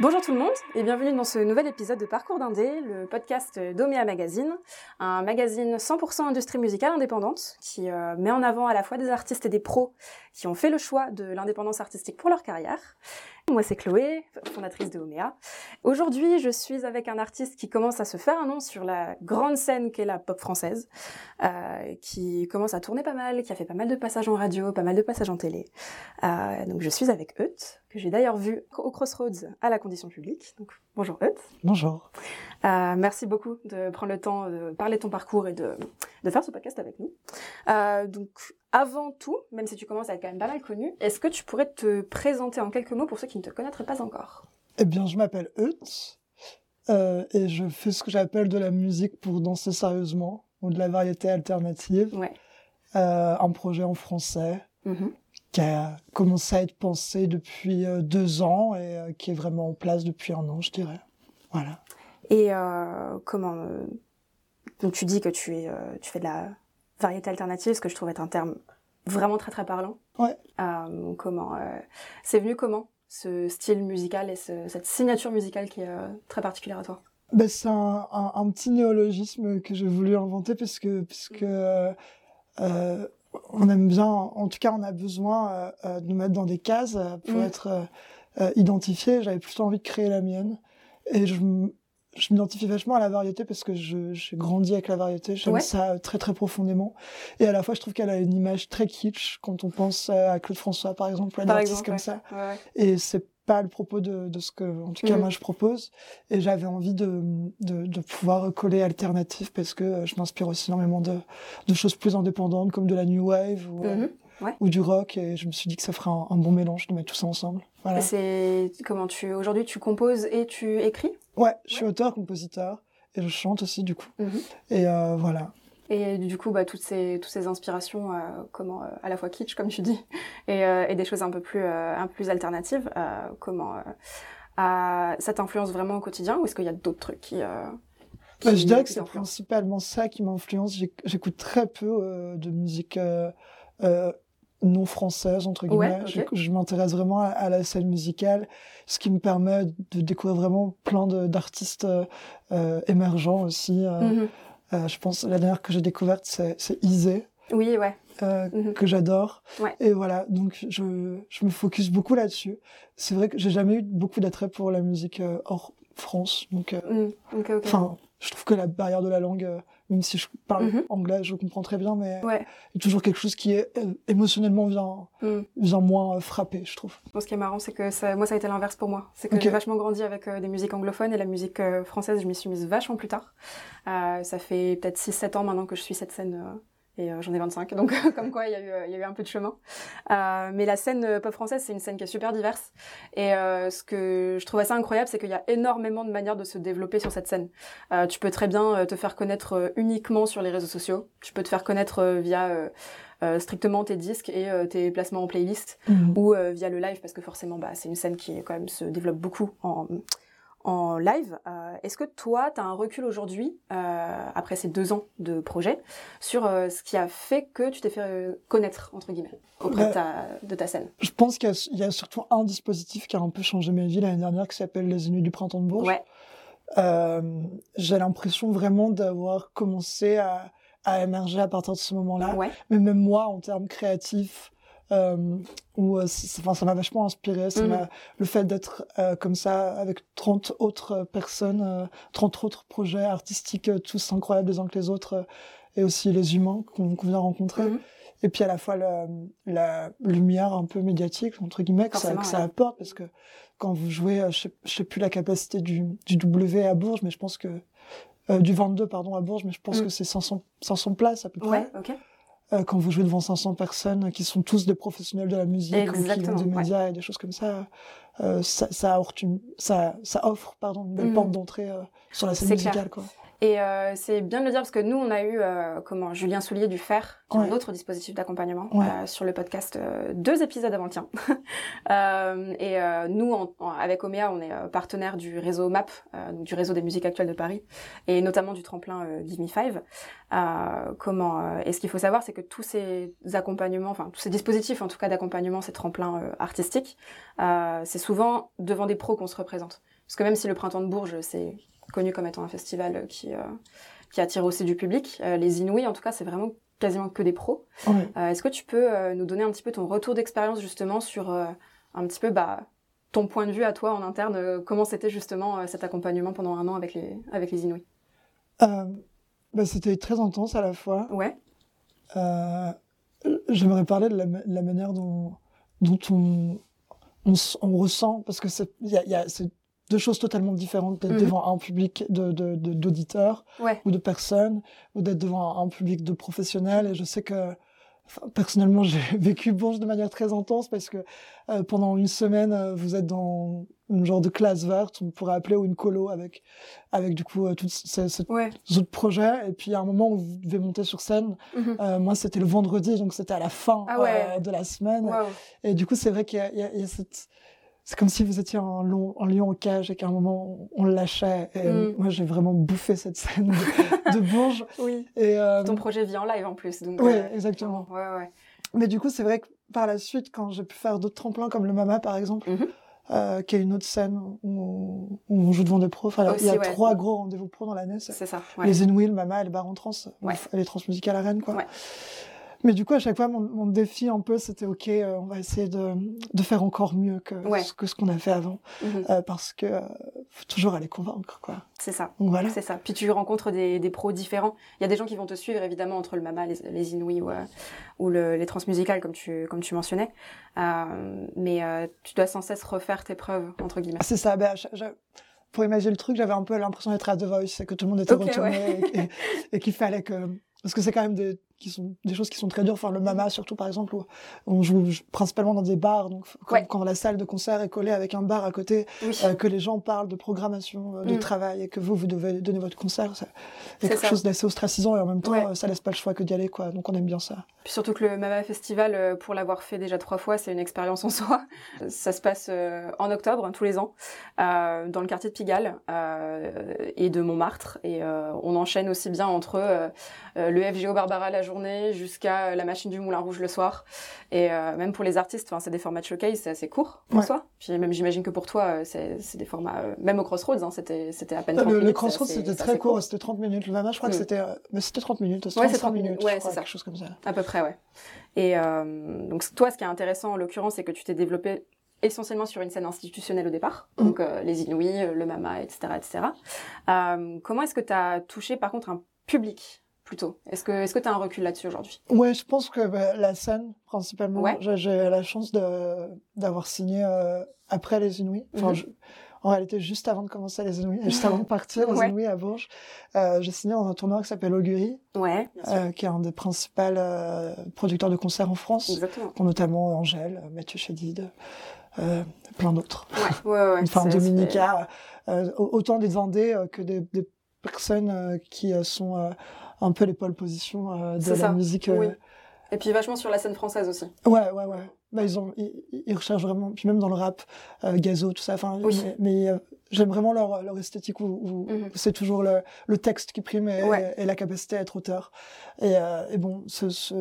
Bonjour tout le monde et bienvenue dans ce nouvel épisode de Parcours d'Indé, le podcast d'Omea Magazine, un magazine 100% industrie musicale indépendante qui euh, met en avant à la fois des artistes et des pros qui ont fait le choix de l'indépendance artistique pour leur carrière. Moi c'est Chloé, fondatrice de Omea. Aujourd'hui je suis avec un artiste qui commence à se faire un nom sur la grande scène qu'est la pop française, euh, qui commence à tourner pas mal, qui a fait pas mal de passages en radio, pas mal de passages en télé. Euh, donc je suis avec Eut, que j'ai d'ailleurs vu au Crossroads à la condition publique. Bonjour Eut. Bonjour. Euh, merci beaucoup de prendre le temps de parler de ton parcours et de, de faire ce podcast avec nous. Euh, donc, avant tout, même si tu commences à être quand même pas mal connu, est-ce que tu pourrais te présenter en quelques mots pour ceux qui ne te connaîtraient pas encore? Eh bien, je m'appelle Eut euh, et je fais ce que j'appelle de la musique pour danser sérieusement ou de la variété alternative. Ouais. Euh, un projet en français. Mhm. Qui a commencé à être pensé depuis euh, deux ans et euh, qui est vraiment en place depuis un an, je dirais. Voilà. Et euh, comment euh, Donc tu dis que tu es, euh, tu fais de la variété alternative, ce que je trouve être un terme vraiment très très parlant. Ouais. Comment C'est venu comment ce style musical et ce- cette signature musicale qui est très particulière à toi? Ben, c'est un, un, un petit néologisme que j'ai voulu inventer parce que, parce que euh, on aime bien, en tout cas, on a besoin euh, euh, de nous mettre dans des cases euh, pour Mm. être identifié. J'avais plutôt envie de créer la mienne. Et je, je m'identifie vachement à la variété parce que je- j'ai grandi avec la variété. J'aime Ouais. ça très, très profondément. Et à la fois, je trouve qu'elle a une image très kitsch quand on pense à Claude François, par exemple, ou à Par exemple, comme ouais. ça. Ouais. Et c'est pas le propos de, de ce que, en tout cas, Mhm. moi, je propose. Et j'avais envie de, de, de pouvoir coller alternatif parce que euh, je m'inspire aussi énormément de, de choses plus indépendantes comme de la new wave ou, euh, Mhm. ou du rock. Et je me suis dit que ça ferait un, un bon mélange de mettre tout ça ensemble. Voilà. C'est comment tu aujourd'hui tu composes et tu écris? Ouais, je suis auteur, compositeur et je chante aussi, du coup. Mhm. Et euh, voilà. Et du coup bah toutes ces toutes ces inspirations euh, comment euh, à la fois kitsch comme tu dis et, euh, et des choses un peu plus euh, un peu plus alternatives euh, comment euh, euh, ça t'influence vraiment au quotidien ou est-ce qu'il y a d'autres trucs qui, euh, Bah, qui- je dirais que qui c'est principalement ça qui m'influence. J'éc- J'écoute très peu de musique non française, entre Ouais, guillemets. Je, je m'intéresse vraiment à, à la scène musicale, ce qui me permet de découvrir vraiment plein d'artistes euh, émergents aussi. euh. Mhm. Euh, je pense la dernière que j'ai découverte, c'est c'est Isée. oui ouais euh, Mhm. que j'adore. Ouais. Et voilà, donc je, je me focus beaucoup là-dessus. C'est vrai que j'ai jamais eu beaucoup d'attrait pour la musique euh, hors France. Donc, euh, Mhm. ok ok Enfin, je trouve que la barrière de la langue, euh, même si je parle Mhm. anglais, je comprends très bien, mais ouais il y a toujours quelque chose qui est euh, émotionnellement vient, vient moins euh, frapper, je trouve. Bon, ce qui est marrant, c'est que ça, moi, ça a été l'inverse pour moi. C'est que j'ai vachement grandi avec euh, des musiques anglophones et la musique euh, française, je m'y suis mise vachement plus tard. Euh, ça fait peut-être 6-7 ans maintenant que je suis cette scène et euh, j'en ai 25. Donc, comme quoi, il y, a eu, il y a eu un peu de chemin. Euh, mais la scène euh, pop française, c'est une scène qui est super diverse. Et euh, ce que je trouve assez incroyable, c'est qu'il y a énormément de manières de se développer sur cette scène. Euh, tu peux très bien te faire connaître uniquement sur les réseaux sociaux. Tu peux te faire connaître via euh, strictement tes disques et euh, tes placements en playlist ou euh, via le live parce que forcément bah, c'est une scène qui quand même se développe beaucoup en, en live. Euh, Est-ce que toi, tu as un recul aujourd'hui, euh, après ces deux ans de projet, sur euh, ce qui a fait que tu t'es fait connaître, entre guillemets, auprès de, Bah, ta, de ta scène? Je pense qu'il y, a- il y a surtout un dispositif qui a un peu changé ma vie l'année dernière, qui s'appelle les Nuits du Printemps de Bourges. Ouais. J'ai l'impression vraiment d'avoir commencé à, à émerger à partir de ce moment-là. Ouais. mais même moi en termes créatifs euh, où euh, enfin ça m'a vachement inspiré ça m'a- le fait d'être euh, comme ça avec 30 autres personnes euh, 30 autres projets artistiques euh, tous incroyables les uns que les autres euh, et aussi les humains qu'on qu'on vient rencontrer Mhm. et puis à la fois la, la lumière un peu médiatique entre guillemets que ça, que apporte parce que quand vous jouez euh, je sais, je sais plus la capacité du, du W à Bourges mais je pense que euh, du 22 pardon à Bourges mais je pense Mhm. que c'est 500 500 places à peu près Ouais, ok. Euh, quand vous jouez devant 500 personnes qui sont tous des professionnels de la musique ou qui des ouais. médias et des choses comme ça, euh, ça, ça, une, ça, ça offre pardon, une belle Mhm. porte d'entrée euh, sur la scène musicale. clair. Quoi. Et euh, c'est bien de le dire parce que nous, on a eu euh, comment Julien Soulier du Fer, qui est un autre dispositif d'accompagnement Ouais. euh, sur le podcast, euh, deux épisodes avant le tien. Euh, et euh, nous, en- en- avec Omea, on est partenaire du réseau MAP, euh, donc du réseau des musiques actuelles de Paris, et notamment du tremplin Give Me Five. Euh, comment euh, Et ce qu'il faut savoir, c'est que tous ces accompagnements, enfin tous ces dispositifs, en tout cas d'accompagnement, ces tremplins artistiques, euh, c'est souvent devant des pros qu'on se représente. Parce que même si le Printemps de Bourges, c'est connu comme étant un festival qui, euh, qui attire aussi du public, euh, les Inouïs, en tout cas, c'est vraiment quasiment que des pros. Euh, Est-ce que tu peux nous donner un petit peu ton retour d'expérience justement sur un petit peu bah, ton point de vue à toi en interne, comment c'était justement cet accompagnement pendant un an avec les, avec les Inouïs? Euh, bah, c'était très intense à la fois. Ouais, Euh, J'aimerais parler de la, ma- la manière dont, dont on, on, ressent, parce que c'est il y a, il y a- c'est deux choses totalement différentes d'être Mhm. devant un public de de- de- d'auditeurs ouais, ou de personnes, ou d'être devant un, public de professionnels. Et je sais que enfin, personnellement, j'ai vécu Bourges de manière très intense parce que euh, pendant une semaine, euh, vous êtes dans une genre de classe verte, on pourrait appeler, ou une colo avec, avec du coup, euh, toutes ces, ces ouais. autres projets. Et puis, a un moment où vous devez monter sur scène. Euh, moi, c'était le vendredi, donc c'était à la fin Ah ouais. euh, de la semaine. Waouh. Et du coup, c'est vrai qu'il y y y a cette... C'est comme si vous étiez un, long, un lion en cage et qu'à un moment, on le lâchait. Et Mm. moi, j'ai vraiment bouffé cette scène de, de Bourges. Oui. Et, euh, Ton projet vit en live en plus. Donc, Oui, euh, exactement. Ouais, ouais. Mais du coup, c'est vrai que par la suite, quand j'ai pu faire d'autres tremplins comme le Mama, par exemple, Mhm. euh, qui est une autre scène où, où on joue devant des pros, enfin, il y a Aussi, ouais. trois gros rendez-vous pros dans l'année. c'est ça. Les le Mama et le Baron Trans, les transmusicales à Rennes, quoi. Mais du coup, à chaque fois, mon, mon défi un peu, c'était OK, euh, on va essayer de, de faire encore mieux que, Ouais. ce, que ce qu'on a fait avant. Mhm. Euh, parce que euh, faut toujours aller convaincre, quoi. C'est ça. Donc voilà. C'est ça. Puis tu rencontres des, des pros différents. Il y a des gens qui vont te suivre évidemment entre le Mama, les, les Inouïs ou, euh, ou le- les transmusicales comme tu, comme tu mentionnais. Euh, mais euh, tu dois sans cesse refaire tes preuves entre guillemets. C'est ça. Ben, je- je- pour imaginer le truc, j'avais un peu l'impression d'être à The Voice et que tout le monde était Ok, retourné et, et- et qu'il fallait que. Parce que c'est quand même des, qui sont, des choses qui sont très dures. Enfin, le Mama, surtout, par exemple, où on joue principalement dans des bars. Donc, quand, Ouais. quand la salle de concert est collée avec un bar à côté, Oui. euh, que les gens parlent de programmation, euh, de Mm. travail et que vous, vous devez donner votre concert, C'est quelque ça. chose d'assez ostracisant et en même temps, Ouais. euh, ça laisse pas le choix que d'y aller, quoi. Donc, on aime bien ça. Puis surtout que le Mama Festival, pour l'avoir fait déjà trois fois, c'est une expérience en soi. Ça se passe en octobre, hein, tous les ans, euh, dans le quartier de Pigalle et de Montmartre. Et on enchaîne aussi bien entre le FGO Barbara la journée jusqu'à la machine du Moulin Rouge le soir. Et euh, même pour les artistes, c'est des formats de showcase, c'est assez court Ouais. soi. Puis même j'imagine que pour toi, euh, c'est des formats, euh, même au Crossroads, hein, c'était à peine 30 Euh, Le, minutes. le Crossroads, c'était très court, c'était 30 minutes. Le Mama, je crois que Mm. c'était, euh, mais c'était 30 minutes, Ouais, 35 c'est 30 minutes, ouais, c'est ça. quelque chose comme ça. À peu près, ouais. Et euh, donc toi, ce qui est intéressant en l'occurrence, c'est que tu t'es développé essentiellement sur une scène institutionnelle au départ, Mm. donc euh, les Inouïs, euh, le Mama, etc., etc. Euh, comment est-ce que tu as touché par contre un public plutôt Est-ce que est-ce que tu as un recul là-dessus aujourd'hui? Ouais, je pense que bah, la scène, principalement, Ouais. j'ai- j'ai la chance de d'avoir signé euh, après les Inouïs. Enfin, Mhm. je- en réalité, juste avant de commencer les Inouïs, juste avant de partir aux Ouais. Inouïs à Bourges, euh, j'ai signé dans un tournoi qui s'appelle Augury, Ouais, euh, qui est un des principaux euh, producteurs de concerts en France, Exactement. dont notamment Angèle, Mathieu Chédid, euh, plein d'autres. Ouais, ouais, ouais. Enfin, Dominica, euh, autant des Indés euh, que des, des personnes euh, qui sont euh, un peu les pôles position euh, de la ça, musique. Oui. Et puis vachement sur la scène française aussi. Ouais, ouais, ouais. Bah, ils, ont, ils, ils recherchent vraiment, puis même dans le rap, euh, Gazo, tout ça. Enfin, Oui. mais, mais, euh, j'aime vraiment leur, leur esthétique où, où Mhm. c'est toujours le, le texte qui prime et, Ouais. et la capacité à être auteur. Et, euh, et bon, ce, ce,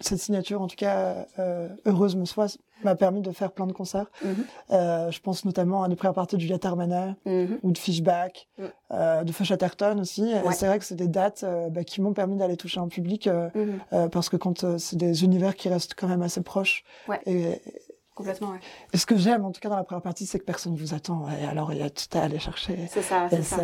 cette signature, en tout cas, euh, heureuse me soit, m'a permis de faire plein de concerts. Mhm. Euh, je pense notamment à des premières parties de Armanet Mhm. ou de Fishback, Mm. euh, de Feu Chatterton aussi. Et c'est vrai que c'est des dates euh, bah, qui m'ont permis d'aller toucher un public euh, Mhm. euh, parce que quand euh, c'est des univers qui restent quand même assez proches. Ouais. Et, Complètement, ouais. et ce que j'aime, en tout cas dans la première partie, c'est que personne vous attend. Et alors il y a tout à aller chercher. C'est ça, c'est ça.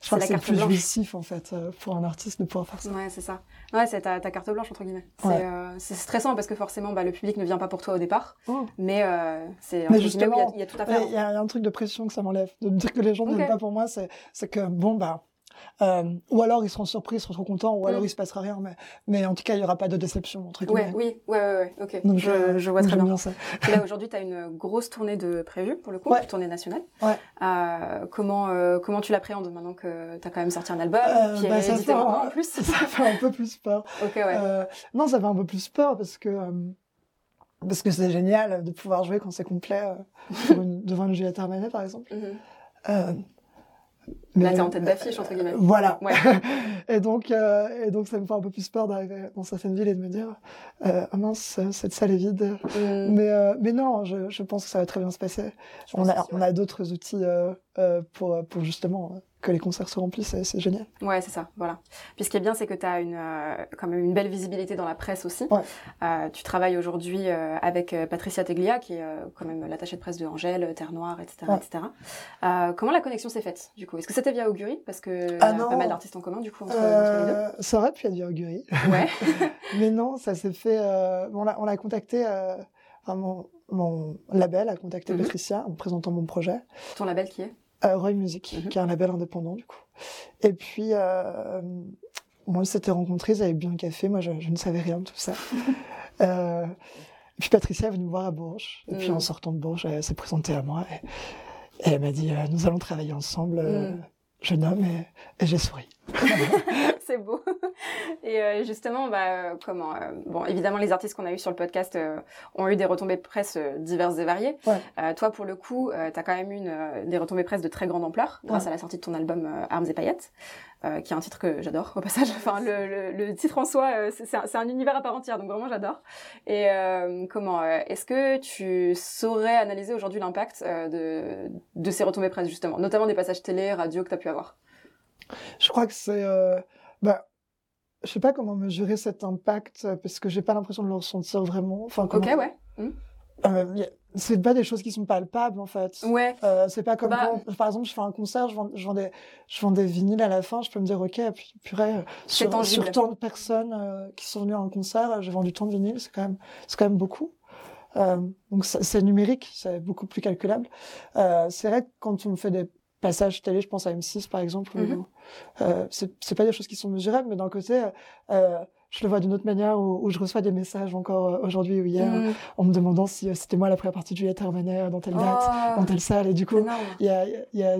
je crois que c'est plus blanche. jouissif en fait euh, pour un artiste de pouvoir faire ça. Ouais, c'est ça. Ouais, c'est ta, ta carte blanche, entre guillemets. C'est Ouais. euh, stressant parce que forcément, bah, le public ne vient pas pour toi au départ. Oh. Mais euh, c'est il y y, a tout à faire. Il y, a un truc de pression que ça m'enlève. De me dire que les gens ne viennent pas pour moi, c'est que bon, bah, Euh, ou alors ils seront surpris, ils seront trop contents, ou alors Mm. il se passera rien. Mais, mais en tout cas, il y aura pas de déception entre. Ouais, oui, ouais, ouais, ouais, ok. Donc, je, euh, je vois très bien. ça. Et là, aujourd'hui, tu as une grosse tournée de prévue, pour le coup, Ouais. une tournée nationale. Ouais. Euh, comment, comment tu l'appréhendes maintenant que tu as quand même sorti un album qui bah, est ça fait en plus? ça fait un peu plus peur. Ok, ouais. Non, ça fait un peu plus peur parce que parce que c'est génial de pouvoir jouer quand c'est complet euh, une- devant une Juliette Armanet par exemple. Mhm. Euh, Là, mais, t'es en tête d'affiche, entre guillemets. euh, Voilà. Ouais. et donc euh, et donc ça me fait un peu plus peur d'arriver dans certaines villes et de me dire euh, ah mince cette salle est vide. Mhm. Mais euh, mais non, je, je pense que ça va très bien se passer. Je On a on a d'autres outils euh, euh, pour pour justement que les concerts se remplissent. C'est génial. Ouais, c'est ça, voilà. Puis ce qui est bien, c'est que tu as une, euh, quand même une belle visibilité dans la presse aussi. Ouais. Euh, tu travailles aujourd'hui euh, avec Patricia Teglia, qui est quand même l'attachée de presse de Angèle, Terre Noire, etc. Ouais. etc. Comment la connexion s'est faite, du coup? Est-ce que c'était via Augury Parce qu'il Ah y a non. pas mal d'artistes en commun, du coup, entre, entre les Euh, ça aurait pu être via Augury. deux. Ouais. Mais non, ça s'est fait. on l'a on l'a contacté. Enfin, mon, mon label a contacté Mhm. Patricia en présentant mon projet. Ton label qui est? Euh, Roy Music, Mhm. qui est un label indépendant du coup. Et puis, euh, moi, on s'était rencontrés, ils avaient bu un café. Moi, je, je ne savais rien de tout ça. euh, et puis Patricia est venue me voir à Bourges. Et puis Mhm. en sortant de Bourges, elle s'est présentée à moi. Et, et elle m'a dit euh, Nous allons travailler ensemble, euh, Mhm. jeune homme. Et, et j'ai souri. c'est beau. Et euh, justement, bah, euh, comment euh, Bon, évidemment, les artistes qu'on a eu sur le podcast ont eu des retombées presse diverses et variées. Ouais. Toi, pour le coup, tu as quand même eu une, des retombées presse de très grande ampleur grâce Ouais. à la sortie de ton album Armes et paillettes, qui est un titre que j'adore au passage. Enfin, le, le, le titre en soi, c'est un, univers à part entière, donc vraiment j'adore. Et comment Est-ce que tu saurais analyser aujourd'hui l'impact de, de ces retombées presse justement, notamment des passages télé, radio que tu as pu avoir Je crois que c'est. Euh, bah, je sais pas comment mesurer cet impact euh, parce que j'ai pas l'impression de le ressentir vraiment. Enfin, comment- Ok, ouais. Euh, y a- c'est pas des choses qui sont palpables en fait. Ouais. Euh, c'est pas comme Bah- quand, par exemple, je fais un concert, je vends, je, vends des, je vends des vinyles à la fin, je peux me dire, ok, purée, euh, sur, sur tant de personnes euh, qui sont venues à un concert, euh, j'ai vendu tant de vinyles, c'est quand même, c'est quand même beaucoup. Euh, donc c'est numérique, c'est beaucoup plus calculable. Euh, c'est vrai que quand on fait des passages télé, je pense à M6 par exemple, où, Mhm. euh, c'est pas des choses qui sont mesurables, mais d'un côté, euh, je le vois d'une autre manière où, où je reçois des messages encore euh, aujourd'hui ou hier Mm. en me demandant si euh, c'était moi la première partie de Juliette Armanet euh, dans telle date, Oh, dans telle salle. Et du coup, il y a, y a-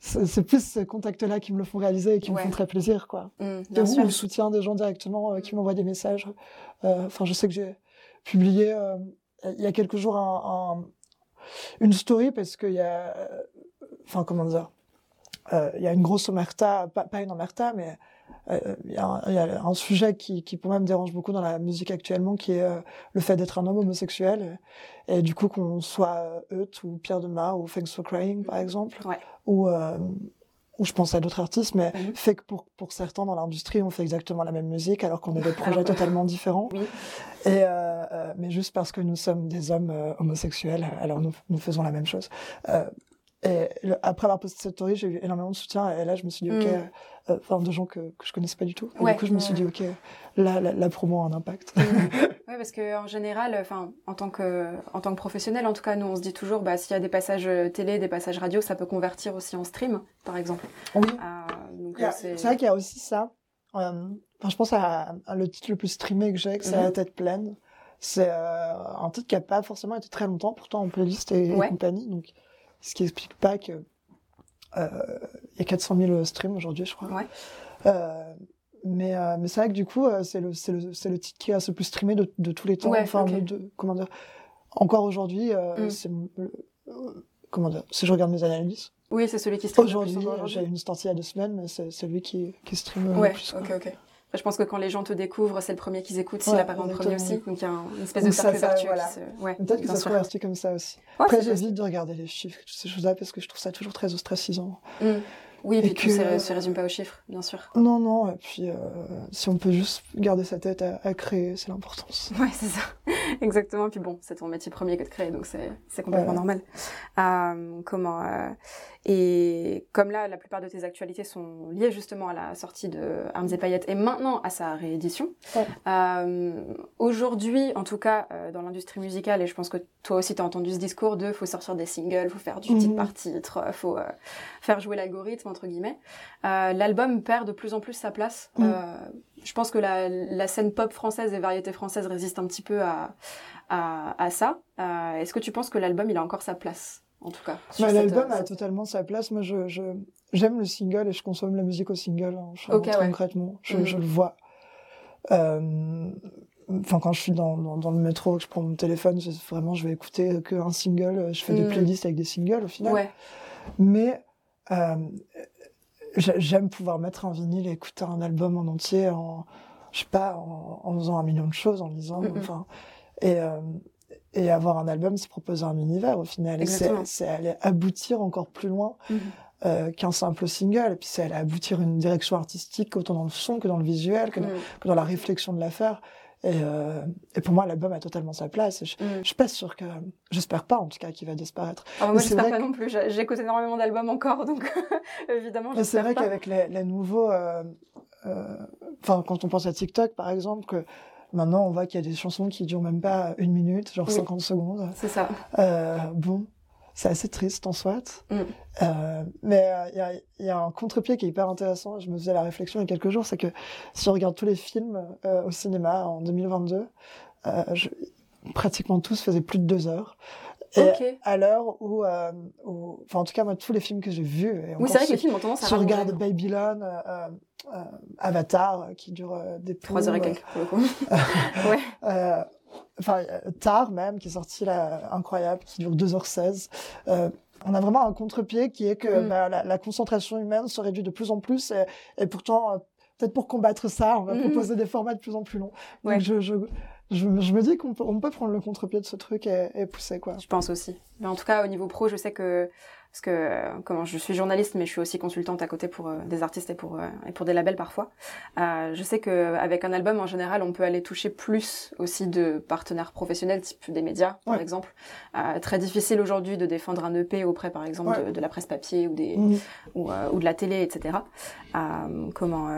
c'est plus ces contacts-là qui me le font réaliser et qui me font très plaisir, quoi. Mm, bien sûr. le soutien des gens directement euh, qui m'envoient des messages. Euh, Enfin, je sais que j'ai publié euh, il y a quelques jours un, un- une story parce qu'il y a, euh, enfin, comment dire, euh, il y a une grosse omerta, pas, pas une omerta, mais euh, il y, a un- il y a un sujet qui, qui pour moi me dérange beaucoup dans la musique actuellement, qui est euh, le fait d'être un homme homosexuel. Et, et du coup, qu'on soit Eut ou Pierre Demar ou Thanks for Crying, par exemple, Ouais. ou, euh, ou je pense à d'autres artistes, mais Mhm. fait que pour, pour certains dans l'industrie, on fait exactement la même musique alors qu'on a des projets totalement différents. Oui. Et euh, mais juste parce que nous sommes des hommes homosexuels, alors nous, nous faisons la même chose. Et le- après avoir posté cette story, j'ai eu énormément de soutien. Et là, je me suis dit, ok, Mm. euh, euh, enfin, de gens que, que je connaissais pas du tout. Et Ouais, du coup, je me suis dit, ok, là, la, la promo a un impact. Oui, parce que en général, enfin, en tant que en tant que professionnel, en tout cas, nous, on se dit toujours, bah, s'il y a des passages euh, télé, des passages radio, ça peut convertir aussi en stream, par exemple. oui. Euh, c'est vrai qu'il y a aussi ça. Euh, enfin, je pense à, à le titre le plus streamé que j'ai, que c'est Mhm. La tête pleine. C'est un titre qui n'a pas forcément été très longtemps, pourtant en playlist et, et compagnie. Donc, ce qui explique pas que euh, il y a 400 000 streams aujourd'hui, je crois. Ouais. Euh, mais euh, mais c'est vrai que du coup, c'est le, titre qui a le plus streamé de, de tous les temps. Ouais, enfin, ok. de, comment dire. Encore aujourd'hui, Mm. c'est comment dire. Si je regarde mes analyses, Oui, c'est celui qui stream aujourd'hui, j'ai une sortie il y a deux semaines, mais c'est c'est lui qui, qui stream Ouais, le plus. ok, ok. Je pense que quand les gens te découvrent, c'est le premier qu'ils écoutent, s'il Ouais, apparaît en premier aussi. Donc il y a un- une espèce Donc de cercle vertueux voilà. Ouais, Peut-être que ça se convertit comme ça aussi. Ouais, Après, j'évite de regarder les chiffres, toutes ces choses-là, parce que je trouve ça toujours très ostracisant. Mm. Oui, et puis Et tout que- se, résume pas aux chiffres, bien sûr. Non, non, et puis euh, si on peut juste garder sa tête à, à créer, c'est l'importance. Ouais, c'est ça. Exactement. Puis bon, c'est ton métier premier que de créer, donc c'est complètement normal. Euh, comment euh, et comme là, la plupart de tes actualités sont liées justement à la sortie de Armes et Paillettes et maintenant à sa réédition. Euh, aujourd'hui, en tout cas, euh, dans l'industrie musicale, et je pense que toi aussi tu as entendu ce discours de faut sortir des singles, faut faire du titre mhm. par titre, faut faire jouer l'algorithme, entre guillemets. L'album perd de plus en plus sa place. Mhm. je pense que la, la, scène pop française et variété française résiste un petit peu à, à, à ça. Est-ce que tu penses que l'album, il a encore sa place? En tout cas. Bah, l'album a totalement sa place. Moi, je, je, j'aime le single et je consomme la musique au single. Hein, concrètement, je, mm. je, le vois. Euh, enfin, quand je suis dans, dans, dans, le métro, que je prends mon téléphone, vraiment, je vais écouter qu'un single. Je fais des mm. playlists avec des singles au final. Ouais. Mais euh, j'aime pouvoir mettre un vinyle et écouter un album en entier en, je sais pas, en, en faisant un million de choses, en lisant. Enfin, et euh, et avoir un album, c'est proposer un univers au final. C'est aller aboutir encore plus loin mhm. euh, qu'un simple single. Et puis c'est aller aboutir une direction artistique autant dans le son que dans le visuel, que, dans, mhm. que dans, la réflexion de l'affaire. Et, euh, et, pour moi, l'album a totalement sa place. je, mhm. je suis pas sûre que, j'espère pas en tout cas, qu'il va disparaître. Ah, moi, j'espère pas non plus. J'écoute énormément d'albums encore, donc évidemment. C'est vrai qu'avec les, les, nouveaux, euh, enfin, quand on pense à TikTok, par exemple, que Maintenant, on voit qu'il y a des chansons qui durent même pas une minute, genre 50 secondes. C'est ça. Euh, bon, c'est assez triste en soit. Mm. Euh, mais il euh, y, y, a, un contre-pied qui est hyper intéressant. Je me faisais la réflexion il y a quelques jours, c'est que si on regarde tous les films euh, au cinéma en 2022, euh, je, pratiquement tous faisaient plus de deux heures. Et à l'heure où, euh, où, enfin en tout cas moi tous les films que j'ai vus. Et oui c'est vrai que les films ont tendance à. Si on regarde Babylon, euh, euh, Avatar euh, qui dure euh, des trois heures et quelques pour le coup. ouais. Enfin Tar même qui est sorti là incroyable qui dure 2h16. on a vraiment un contre-pied qui est que mm. bah, la, la, concentration humaine se réduit de plus en plus et, et pourtant peut-être pour combattre ça on va mm. proposer des formats de plus en plus longs. Donc je, je je, je, me dis qu'on peut, on peut prendre le contre-pied de ce truc et, et, pousser quoi. Je pense aussi. Mais en tout cas, au niveau pro, je sais que parce que comment je suis journaliste, mais je suis aussi consultante à côté pour euh, des artistes et pour euh, et pour des labels parfois. Euh, je sais que avec un album en général, on peut aller toucher plus aussi de partenaires professionnels, type des médias par exemple. très difficile aujourd'hui de défendre un EP auprès par exemple de, de, la presse papier ou des mmh. ou, ou, de la télé, etc. comment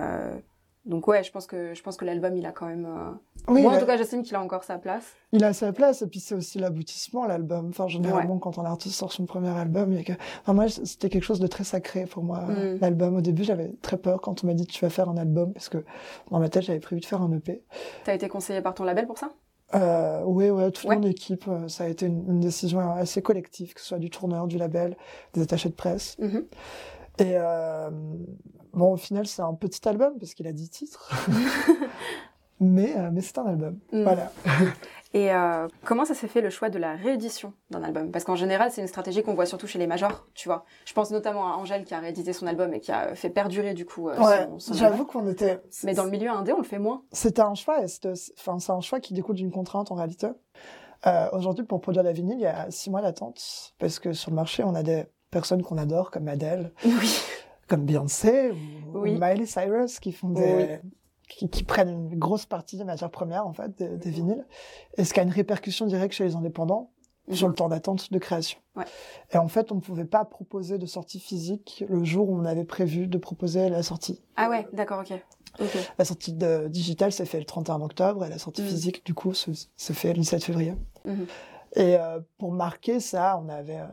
donc ouais, je pense que je pense que l'album il a quand même. Euh, oui, Moi en tout cas, j'estime qu'il a encore sa place. Il a sa place et puis c'est aussi l'aboutissement l'album. Enfin généralement quand un artiste sort son premier album, il y a que... enfin moi c'était quelque chose de très sacré pour moi mm. l'album. Au début j'avais très peur quand on m'a dit tu vas faire un album parce que dans ma tête j'avais prévu de faire un EP. T'as été conseillé par ton label pour ça? Euh, oui, ouais, toute mon équipe, euh, ça a été une, une, décision assez collective, que ce soit du tourneur, du label, des attachés de presse. Mm-hmm. Et euh, bon, au final, c'est un petit album parce qu'il a 10 titres. mais euh, mais c'est un album. Mm. Voilà. Et euh, comment ça s'est fait le choix de la réédition d'un album? Parce qu'en général, c'est une stratégie qu'on voit surtout chez les majors, tu vois. Je pense notamment à Angèle qui a réédité son album et qui a fait perdurer du coup. Euh, ouais, j'avoue qu'on était. Mais dans le milieu indé, on le fait moins. C'était un choix, enfin c'est un choix qui découle d'une contrainte en réalité. Euh, Aujourd'hui, pour produire la vinyle, il y a six mois d'attente parce que sur le marché, on a des personnes qu'on adore comme Adele, oui. comme Beyoncé ou, Miley Cyrus qui font des qui, qui, prennent une grosse partie des matières premières en fait des, des vinyles et ce qui a une répercussion directe chez les indépendants sur le temps d'attente de création? Ouais. Et en fait, on ne pouvait pas proposer de sortie physique le jour où on avait prévu de proposer la sortie. Ah ouais, d'accord, ok. okay. La sortie de digitale s'est fait le 31 octobre et la sortie mhm. physique, du coup, se, se, fait le 7 février. Mhm. Et euh, pour marquer ça, on avait euh,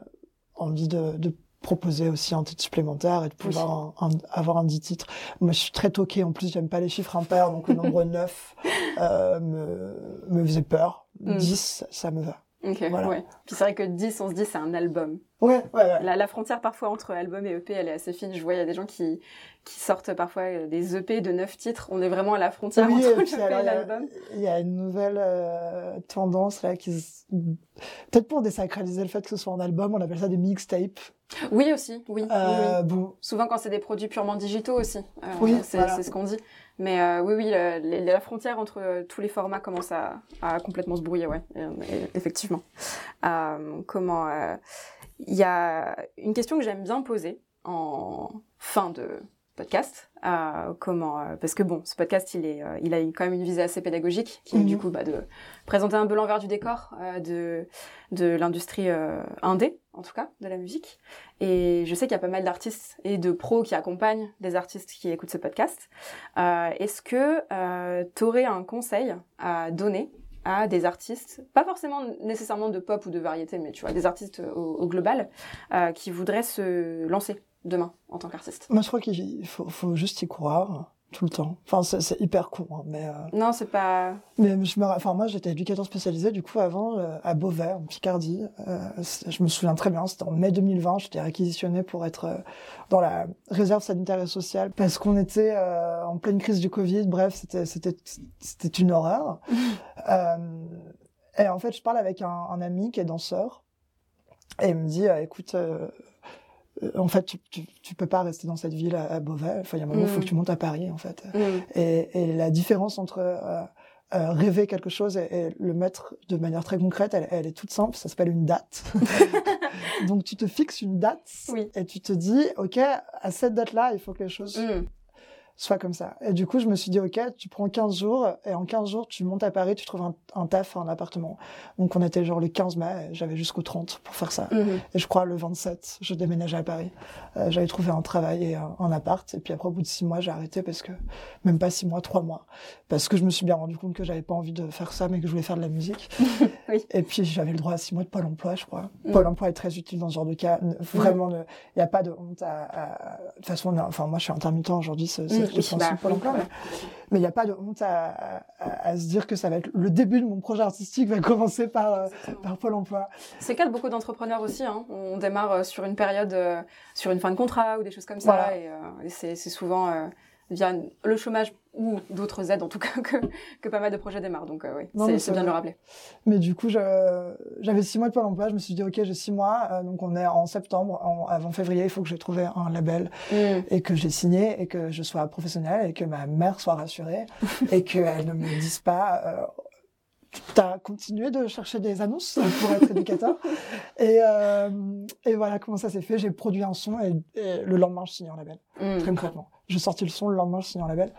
envie de, de proposer aussi un titre supplémentaire et de pouvoir avoir un 10 titres. Moi, je suis très toqué. En plus, j'aime pas les chiffres impairs, donc le nombre 9 euh, me, me faisait peur. 10, mm. ça me va. Ok, voilà. ouais. Puis c'est vrai que 10, on se dit c'est un album. Ouais, ouais, ouais. La, la, frontière parfois entre album et EP, elle est assez fine. Je vois, il y a des gens qui, qui sortent parfois euh, des EP de 9 titres. On est vraiment à la frontière entre l'EP et l'album. Il y a une nouvelle euh, tendance là qui... Peut-être pour désacraliser le fait que ce soit un album, on appelle ça des mixtapes. Oui aussi, oui. Euh, oui, Bon. Souvent quand c'est des produits purement digitaux aussi. Euh, oui, c'est voilà. ce qu'on dit. Mais oui, oui, la, la, frontière entre tous les formats commence à, à complètement se brouiller, ouais, effectivement. Comment Il y a une question que j'aime bien poser en fin de podcast. Euh, comment euh, Parce que bon, ce podcast, il est, euh, il a quand même une visée assez pédagogique, qui est du Mhm. coup bah, de présenter un peu l'envers du décor de de l'industrie indé, en tout cas, de la musique. Et je sais qu'il y a pas mal d'artistes et de pros qui accompagnent des artistes qui écoutent ce podcast. Est-ce que tu aurais un conseil à donner à des artistes, pas forcément nécessairement de pop ou de variété, mais tu vois, des artistes au, global, euh, qui voudraient se lancer demain en tant qu'artiste. Moi, je crois qu'il faut juste y croire tout le temps. Enfin, c'est hyper court, hein, mais, euh, Non, c'est pas. mais je me, enfin, moi, j'étais éducateur spécialisé, du coup, avant, euh, à Beauvais, en Picardie. Euh, je me souviens très bien, c'était en mai 2020, j'étais réquisitionné pour être dans la réserve sanitaire et sociale, parce qu'on était en pleine crise du Covid. Bref, c'était, c'était, c'était une horreur. Et en fait, je parle avec un, un ami qui est danseur, et il me dit, écoute, en fait, tu, tu, tu peux pas rester dans cette ville à, à Beauvais. Enfin, il y a un moment, il faut Mm. que tu montes à Paris, en fait. Mm. Et, et la différence entre euh, euh, rêver quelque chose et, et le mettre de manière très concrète, elle, elle est toute simple. Ça s'appelle une date. Donc, tu te fixes une date Oui. et tu te dis, OK, à cette date-là, il faut que les choses Mm. Soient comme ça. Et du coup, je me suis dit, OK, tu prends 15 jours et en 15 jours, tu montes à Paris, tu trouves un, un taf, un appartement. Donc, on était genre le 15 mai, j'avais jusqu'au 30 pour faire ça. Mhm. Et je crois le 27, je déménageais à Paris. Euh, J'avais trouvé un travail et un, un appart. Et puis après, au bout de six mois, j'ai arrêté parce que, même pas six mois, trois mois. Parce que je me suis bien rendu compte que j'avais pas envie de faire ça, mais que je voulais faire de la musique. Oui. Et puis j'avais le droit à six mois de Pôle emploi, je crois. Mm. Pôle emploi est très utile dans ce genre de cas. N- Vraiment, il n'y a pas de honte à, De toute façon, a- enfin, moi, je suis intermittent aujourd'hui, c'est Mm, oui, bah, Pôle emploi. Mais il n'y a pas de honte à, à- à- à se dire que ça va être le début de mon projet artistique va commencer par, euh, par Pôle emploi. C'est le cas de beaucoup d'entrepreneurs aussi. Hein. On démarre euh, sur une période, euh, sur une fin de contrat ou des choses comme ça. Voilà. Et, euh, et c'est souvent via le chômage ou d'autres aides, en tout cas, que, que pas mal de projets démarrent. Donc, euh, oui, c'est- bien de le rappeler. Mais du coup, j'avais six mois de Pôle emploi. Je me suis dit, OK, j'ai six mois. euh, donc, on est en septembre. En- avant février, il faut que j'ai trouvé un label Mm. et que j'ai signé et que je sois professionnelle et que ma mère soit rassurée et qu'elle ne me dise pas, euh, tu as continué de chercher des annonces pour être éducateur. et, euh, et voilà comment ça s'est fait. J'ai produit un son et, et le lendemain, je signe un label. Mm. Très concrètement. J'ai sorti le son, le lendemain, je signe un label.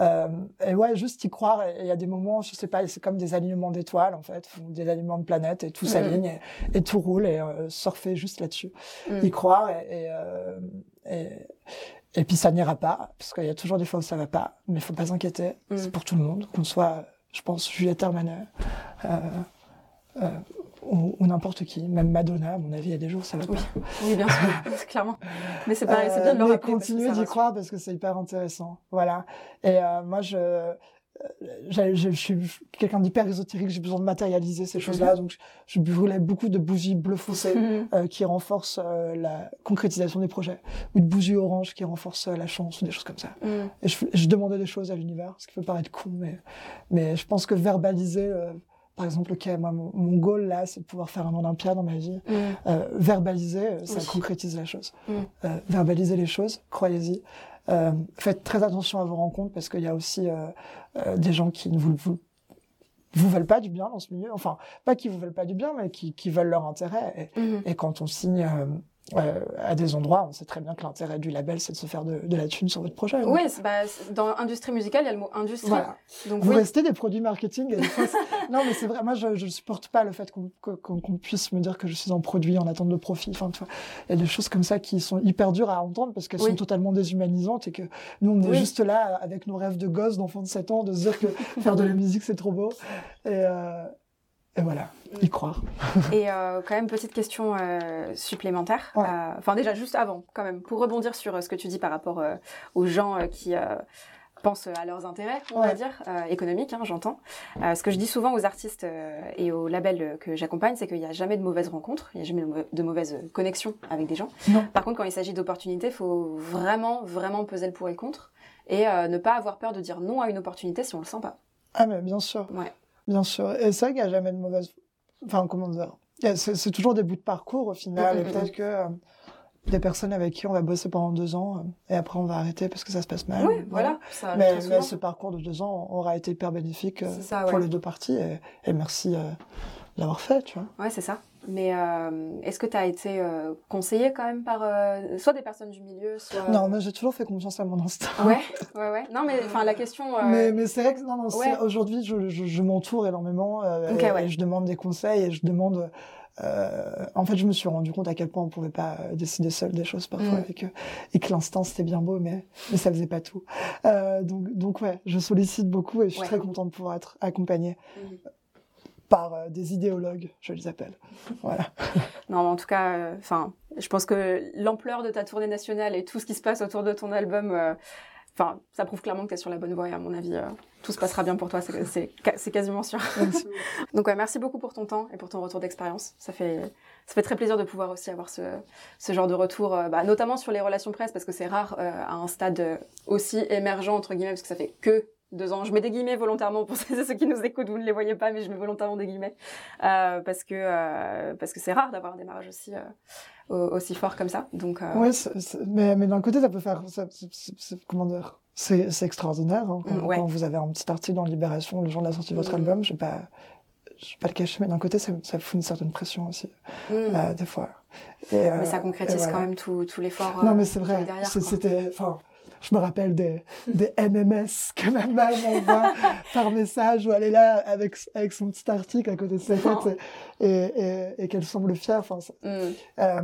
Euh, et ouais, juste y croire. Et il y a des moments, je sais pas, c'est comme des alignements d'étoiles, en fait, des alignements de planètes, et tout Mhm. s'aligne, et, et tout roule, et euh, surfer juste là-dessus. Mm. Y croire, et, et, euh, et, et puis ça n'ira pas, parce qu'il y a toujours des fois où ça va pas, mais faut pas s'inquiéter. C'est pour tout le monde, qu'on soit, je pense, Juliette Armanet, euh, euh, ou, ou n'importe qui, même Madonna, à mon avis, il y a des jours, ça va Oui. pas. Oui, bien sûr, clairement. Mais c'est pareil, c'est bien de le Euh, mais rappeler. ça d'y croire parce que c'est hyper intéressant. Voilà. Et euh, moi, je, je, je suis quelqu'un d'hyper ésotérique, j'ai besoin de matérialiser ces choses-là. Donc, je, je brûlais beaucoup de bougies bleu foncé Mhm. euh, qui renforcent euh, la concrétisation des projets, ou de bougies orange qui renforcent euh, la chance, ou des choses comme ça. Mm. Et je, demandais des choses à l'univers, ce qui peut paraître con, mais, mais je pense que verbaliser, euh, par exemple, ok, moi, mon, mon goal là, c'est de pouvoir faire un Olympia dans ma vie. Mm. Euh, verbaliser, ça Oui. concrétise la chose. Mm. Verbaliser les choses, croyez-y. Euh, faites très attention à vos rencontres parce qu'il y a aussi euh, euh, des gens qui ne vous, vous, vous veulent pas du bien dans ce milieu. Enfin, pas qui vous veulent pas du bien, mais qui, qui veulent leur intérêt. Mhm. Et, et quand on signe euh, à des endroits, on sait très bien que l'intérêt du label, c'est de se faire de, de la thune sur votre projet. Donc, Oui, bah, dans industrie musicale, il y a le mot industrie. Voilà. Donc Vous oui. restez des produits marketing. non, mais c'est vrai. Moi, je, je supporte pas le fait qu'on qu'on- qu'on puisse me dire que je suis en produit en attente de profit. Enfin, tu vois, il y a des choses comme ça qui sont hyper dures à entendre parce qu'elles Oui. sont totalement déshumanisantes et que nous, on est Oui. juste là avec nos rêves de gosses, d'enfants de 7 ans, de se dire que faire de la musique, c'est trop beau. Et, euh, et voilà, y croire. Et euh, quand même, petite question euh, supplémentaire. Ouais. Euh, Enfin, déjà, juste avant, quand même, pour rebondir sur ce que tu dis par rapport aux gens qui pensent à leurs intérêts, on va dire, euh, économiques, hein, j'entends. Euh, ce que je dis souvent aux artistes euh, et aux labels que j'accompagne, c'est qu'il n'y a jamais de mauvaises rencontres, il n'y a jamais de mau- de mauvaises connexions avec des gens. Non. Par contre, quand il s'agit d'opportunités, il faut vraiment, vraiment peser le pour et le contre et ne pas avoir peur de dire non à une opportunité si on le sent pas. Ah, mais bien sûr. Ouais. Bien sûr. Et c'est vrai qu'il n'y a jamais de mauvaise. Enfin, comment dire C'est toujours des bouts de parcours au final. Mm, et mm, peut-être que euh, des personnes avec qui on va bosser pendant deux ans euh, et après on va arrêter parce que ça se passe mal. oui, voilà. Ça Mais, ce parcours de deux ans aura été hyper bénéfique euh, pour les deux parties et, et merci l'avoir fait, tu vois. Ouais, c'est ça. Mais euh, est-ce que tu as été euh, conseillé quand même par euh, soit des personnes du milieu, soit... Non, mais j'ai toujours fait confiance à mon instinct. Ouais, ouais, ouais. Non, mais enfin, la question... Mais, mais c'est vrai que non, non, aujourd'hui, je, je, je m'entoure énormément et, ouais. et, je demande des conseils et je demande... en fait, je me suis rendu compte à quel point on pouvait pas décider seul des choses parfois mm. et que, et que l'instinct c'était bien beau, mais, mais ça faisait pas tout. donc, donc ouais, je sollicite beaucoup et je suis très contente de pouvoir être accompagnée. Mm par euh, des idéologues, je les appelle. Voilà. non, en tout cas, euh, enfin, je pense que l'ampleur de ta tournée nationale et tout ce qui se passe autour de ton album, euh, enfin, ça prouve clairement que tu es sur la bonne voie. Et à mon avis, tout se passera bien pour toi. C'est quasiment sûr. Donc, ouais, merci beaucoup pour ton temps et pour ton retour d'expérience. Ça fait, ça fait très plaisir de pouvoir aussi avoir ce, ce genre de retour, bah, notamment sur les relations presse, parce que c'est rare à un stade aussi émergent entre guillemets, parce que ça fait que deux ans. Je mets des guillemets volontairement pour ceux qui nous écoutent, vous ne les voyez pas, mais je mets volontairement des guillemets euh, parce que euh, parce que c'est rare d'avoir un démarrage aussi euh, aussi fort comme ça. Donc ouais, mais mais d'un côté ça peut faire comment dire c'est c'est-extraordinaire hein, quand, vous avez un petit article dans Libération le jour de la sortie de votre mm. album. Je vais pas je vais pas le cacher, mais d'un côté ça, ça fout une certaine pression aussi mm. des fois. Et, mais ça concrétise quand même tout tout l'effort. non mais c'est vrai. C'était enfin je me rappelle des, des MMS que ma mère m'envoie par message où elle est là avec, avec son petit article à côté de sa tête et, et, et, qu'elle semble fière. Enfin, mm. euh,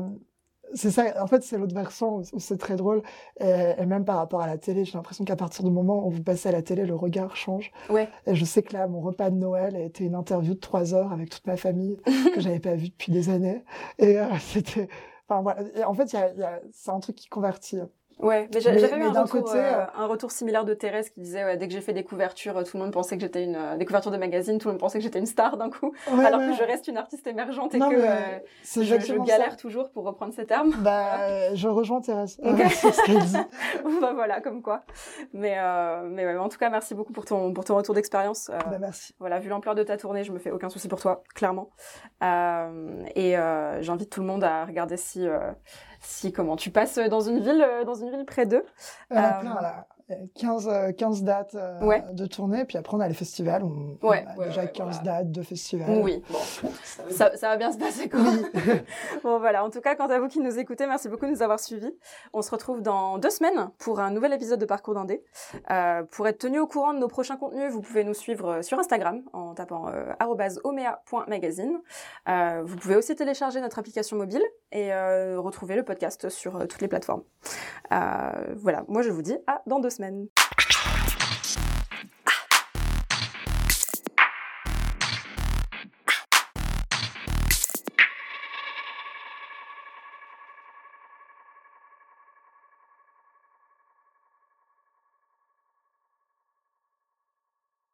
c'est ça, en fait, c'est l'autre versant où c'est très drôle. Et, même par rapport à la télé, j'ai l'impression qu'à partir du moment où vous passez à la télé, le regard change. Ouais. Et je sais que là, mon repas de Noël a été une interview de trois heures avec toute ma famille que j'avais pas vue depuis des années. Et euh, c'était, enfin voilà. Et en fait, y a, y a, c'est un truc qui convertit. Ouais, mais j'avais eu un retour, côté, euh, un retour similaire de Thérèse qui disait ouais, dès que j'ai fait des couvertures, tout le monde pensait que j'étais une euh, des couvertures de magazines, tout le monde pensait que j'étais une star d'un coup, alors que je reste une artiste émergente et que euh, je, je, galère toujours pour reprendre ces termes. Bah, je rejoins Thérèse. Okay. ce qu'elle dit. bah voilà, comme quoi. Mais mais ouais, en tout cas, merci beaucoup pour ton pour ton retour d'expérience. bah merci. Voilà, vu l'ampleur de ta tournée, je me fais aucun souci pour toi, clairement. et j'invite tout le monde à regarder si si comment? Tu passes dans une ville, euh, dans une ville près d'eux? Il y en a plein là. 15, 15 dates euh, de tournée, puis après on a les festivals, on, ouais, a déjà 15 dates de festivals. Oui, bon, ça, ça, va bien se passer quoi. bon voilà, en tout cas, quant à vous qui nous écoutez, merci beaucoup de nous avoir suivis. On se retrouve dans deux semaines pour un nouvel épisode de Parcours d'Indé. Euh, pour être tenu au courant de nos prochains contenus, vous pouvez nous suivre sur Instagram en tapant euh, omea.magazine. Euh, vous pouvez aussi télécharger notre application mobile et euh, retrouver le podcast sur toutes les plateformes. voilà, moi je vous dis à dans deux semaines. 们